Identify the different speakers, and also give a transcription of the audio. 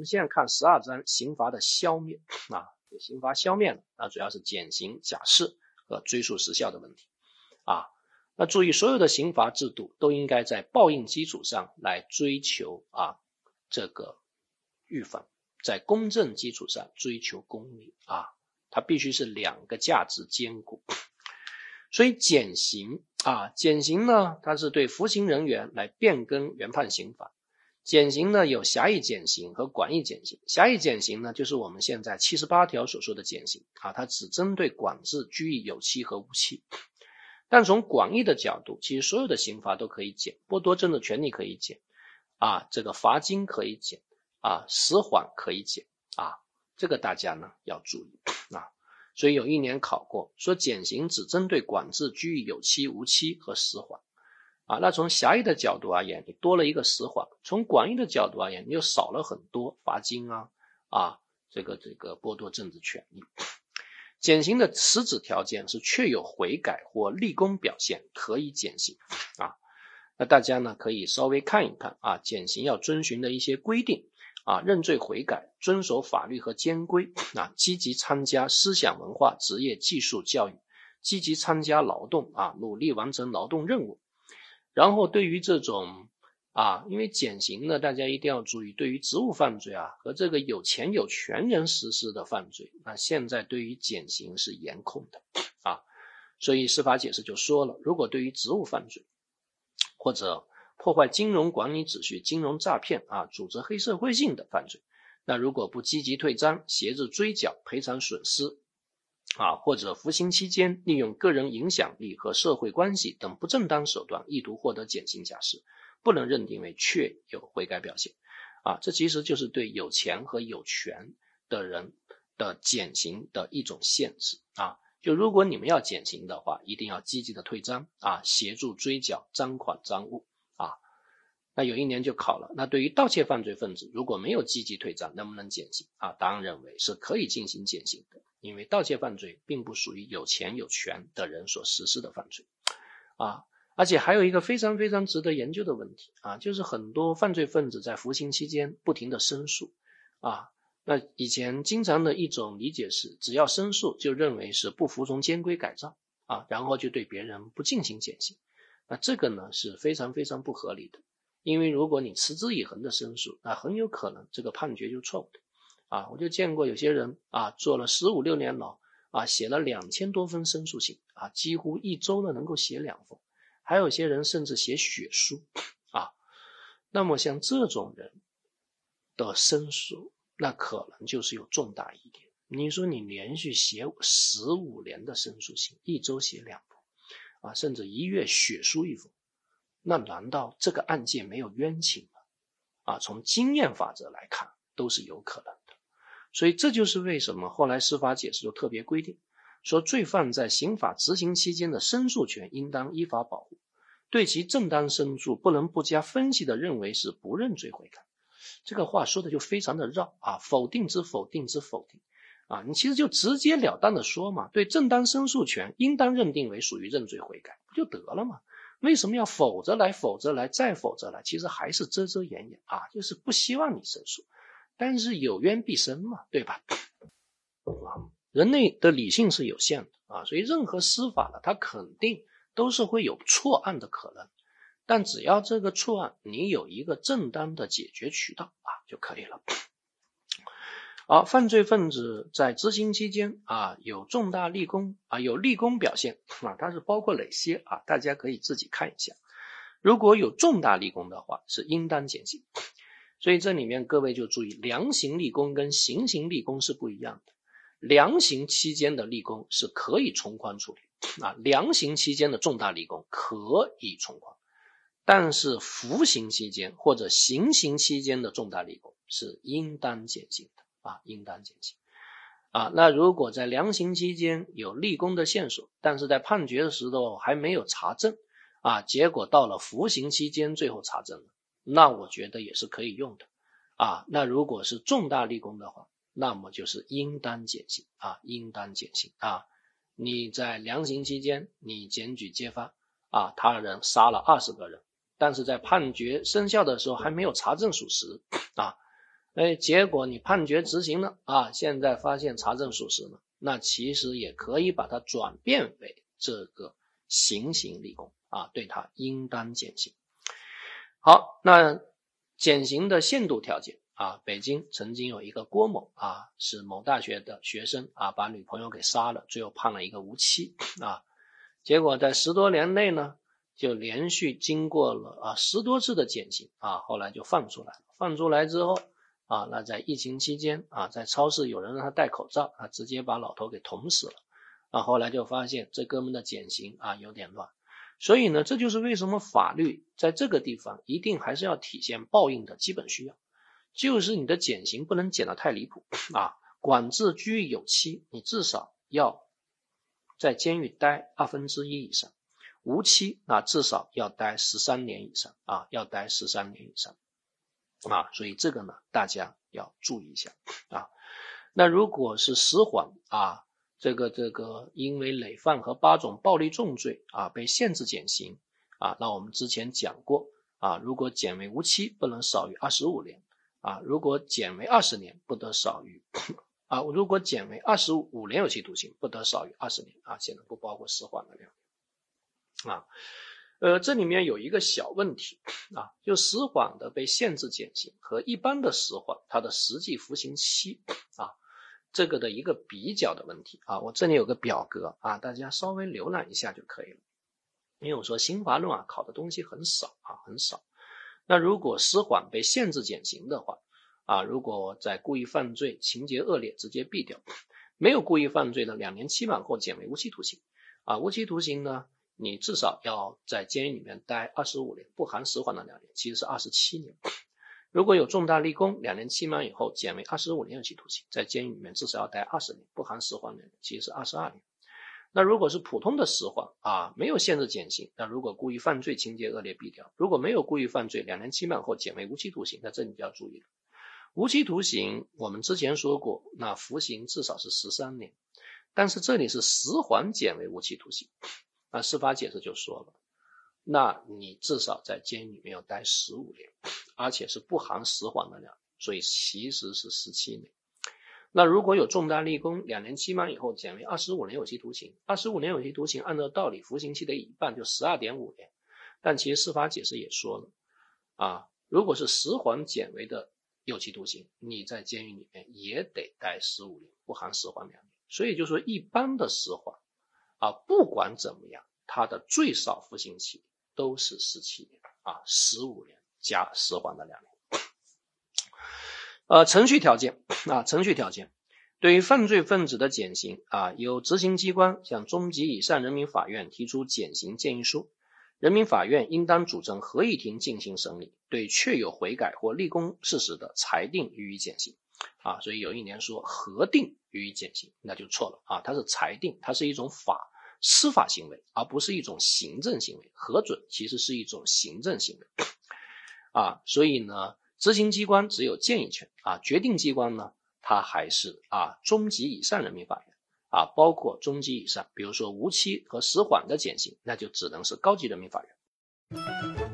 Speaker 1: 我们现在看十二章刑罚的消灭啊，刑罚消灭了，那主要是减刑、假释和追诉时效的问题啊。那注意，所有的刑罚制度都应该在报应基础上来追求啊这个预防，在公正基础上追求公理啊，它必须是两个价值兼顾。所以减刑啊，减刑呢，它是对服刑人员来变更原判刑罚。减刑呢有狭义减刑和广义减刑。狭义减刑呢，就是我们现在七十八条所说的减刑啊，它只针对管制拘役有期和无期。但从广义的角度，其实所有的刑罚都可以减，剥夺政治权利可以减，啊，这个罚金可以减，啊，死缓可以减，啊，这个大家呢要注意啊。所以有一年考过，说减刑只针对管制拘役有期、无期和死缓，啊，那从狭义的角度而言，你多了一个死缓；从广义的角度而言，你又少了很多罚金啊，啊，这个这个剥夺政治权利。减刑的实质条件是确有悔改或立功表现，可以减刑啊。那大家呢可以稍微看一看啊，减刑要遵循的一些规定啊，认罪悔改，遵守法律和监规啊，积极参加思想文化、职业技术教育，积极参加劳动啊，努力完成劳动任务。然后对于这种。啊，因为减刑呢，大家一定要注意，对于职务犯罪啊和这个有钱有权人实施的犯罪，那现在对于减刑是严控的啊，所以司法解释就说了，如果对于职务犯罪或者破坏金融管理秩序、金融诈骗啊、组织黑社会性的犯罪，那如果不积极退赃、协助追缴、赔偿损失啊，或者服刑期间利用个人影响力和社会关系等不正当手段，意图获得减刑假释。不能认定为确有悔改表现，啊，这其实就是对有钱和有权的人的减刑的一种限制啊。就如果你们要减刑的话，一定要积极的退赃啊，协助追缴赃款赃物。那有一年就考了，那对于盗窃犯罪分子如果没有积极退赃，能不能减刑啊？答案认为是可以进行减刑的，因为盗窃犯罪并不属于有钱有权的人所实施的犯罪啊。而且还有一个非常非常值得研究的问题啊，就是很多犯罪分子在服刑期间不停的申诉啊。那以前经常的一种理解是，只要申诉就认为是不服从监规改造啊，然后就对别人不进行减刑。那这个呢是非常非常不合理的，因为如果你持之以恒的申诉，那很有可能这个判决就错误的啊。我就见过有些人啊，坐了十五六年牢啊，写了两千多封申诉信啊，几乎一周呢能够写两封。还有些人甚至写血书啊，那么像这种人的申诉，那可能就是有重大疑点。你说你连续写十五年的申诉信，一周写两封啊，甚至一月血书一封，那难道这个案件没有冤情吗？啊，从经验法则来看，都是有可能的。所以这就是为什么后来司法解释就特别规定。说罪犯在刑法执行期间的申诉权应当依法保护，对其正当申诉不能不加分析的认为是不认罪悔改。这个话说的就非常的绕啊，否定之否定之否定啊，你其实就直截了当的说嘛，对正当申诉权应当认定为属于认罪悔改，不就得了吗？为什么要否则来否则来再否则来？其实还是遮遮掩掩啊，就是不希望你申诉，但是有冤必申嘛，对吧？啊人类的理性是有限的啊，所以任何司法呢，它肯定都是会有错案的可能，但只要这个错案你有一个正当的解决渠道啊就可以了。好，犯罪分子在执行期间啊有重大立功啊有立功表现啊，它是包括哪些啊？大家可以自己看一下。如果有重大立功的话，是应当减刑。所以这里面各位就注意，量刑立功跟行刑立功是不一样的。量刑期间的立功是可以从宽处理啊，量刑期间的重大立功可以从宽，但是服刑期间或者行刑期间的重大立功是应当减刑啊，应当减刑啊。那如果在量刑期间有立功的线索，但是在判决的时候还没有查证啊，结果到了服刑期间最后查证了，那我觉得也是可以用的啊。那如果是重大立功的话。那么就是应当减刑啊，应当减刑啊！你在量刑期间，你检举揭发啊，他人杀了二十个人，但是在判决生效的时候还没有查证属实啊，哎，结果你判决执行了啊，现在发现查证属实了，那其实也可以把它转变为这个行刑立功啊，对他应当减刑。好，那减刑的限度条件啊，北京曾经有一个郭某啊，是某大学的学生啊，把女朋友给杀了，最后判了一个无期啊，结果在十多年内呢，就连续经过了啊十多次的减刑啊，后来就放出来了，放出来之后。啊，那在疫情期间啊，在超市有人让他戴口罩，啊直接把老头给捅死了。啊，后来就发现这哥们的减刑啊有点乱，所以呢，这就是为什么法律在这个地方一定还是要体现报应的基本需要，就是你的减刑不能减得太离谱啊。管制拘役有期，你至少要在监狱待二分之一以上；无期，那至少要待十三年以上啊，要待十三年以上。啊，所以这个呢，大家要注意一下啊。那如果是死缓啊，这个这个因为累犯和八种暴力重罪啊被限制减刑啊，那我们之前讲过啊，如果减为无期，不能少于二十五年啊；如果减为二十年，不得少于啊；如果减为二十五年有期徒刑，不得少于二十年啊。现在不包括死缓的两年啊。呃，这里面有一个小问题啊，就实缓的被限制减刑和一般的实缓，它的实际服刑期啊，这个的一个比较的问题啊。我这里有个表格啊，大家稍微浏览一下就可以了。因为我说刑法论啊，考的东西很少啊，很少。那如果实缓被限制减刑的话啊，如果在故意犯罪情节恶劣，直接毙掉；没有故意犯罪的，两年期满后减为无期徒刑啊，无期徒刑呢？你至少要在监狱里面待二十五年，不含实缓的两年，其实是二十七年。如果有重大立功，两年期满以后减为二十五年有期徒刑，在监狱里面至少要待二十年，不含实缓两年，其实是二十二年。那如果是普通的实缓啊，没有限制减刑，那如果故意犯罪情节恶劣毙掉；如果没有故意犯罪，两年期满后减为无期徒刑，那这你就要注意了。无期徒刑我们之前说过，那服刑至少是十三年，但是这里是实缓减为无期徒刑。那司法解释就说了，那你至少在监狱里面要待十五年，而且是不含死缓的两年，所以其实是十七年。那如果有重大立功，两年期满以后减为二十五年有期徒刑，二十五年有期徒刑按照道理服刑期的一半就十二点五年，但其实司法解释也说了，啊，如果是实缓减为的有期徒刑，你在监狱里面也得待十五年，不含实缓两年。所以就说一般的实缓。啊，不管怎么样，他的最少服刑期都是十七年啊，十五年加死缓的两年。呃，程序条件啊，程序条件，对于犯罪分子的减刑啊，由执行机关向中级以上人民法院提出减刑建议书，人民法院应当组成合议庭进行审理，对确有悔改或立功事实的，裁定予以减刑。啊，所以有一年说核定予以减刑，那就错了啊，它是裁定，它是一种法。司法行为，而不是一种行政行为。核准其实是一种行政行为，啊，所以呢，执行机关只有建议权啊，决定机关呢，它还是啊中级以上人民法院啊，包括中级以上，比如说无期和死缓的减刑，那就只能是高级人民法院。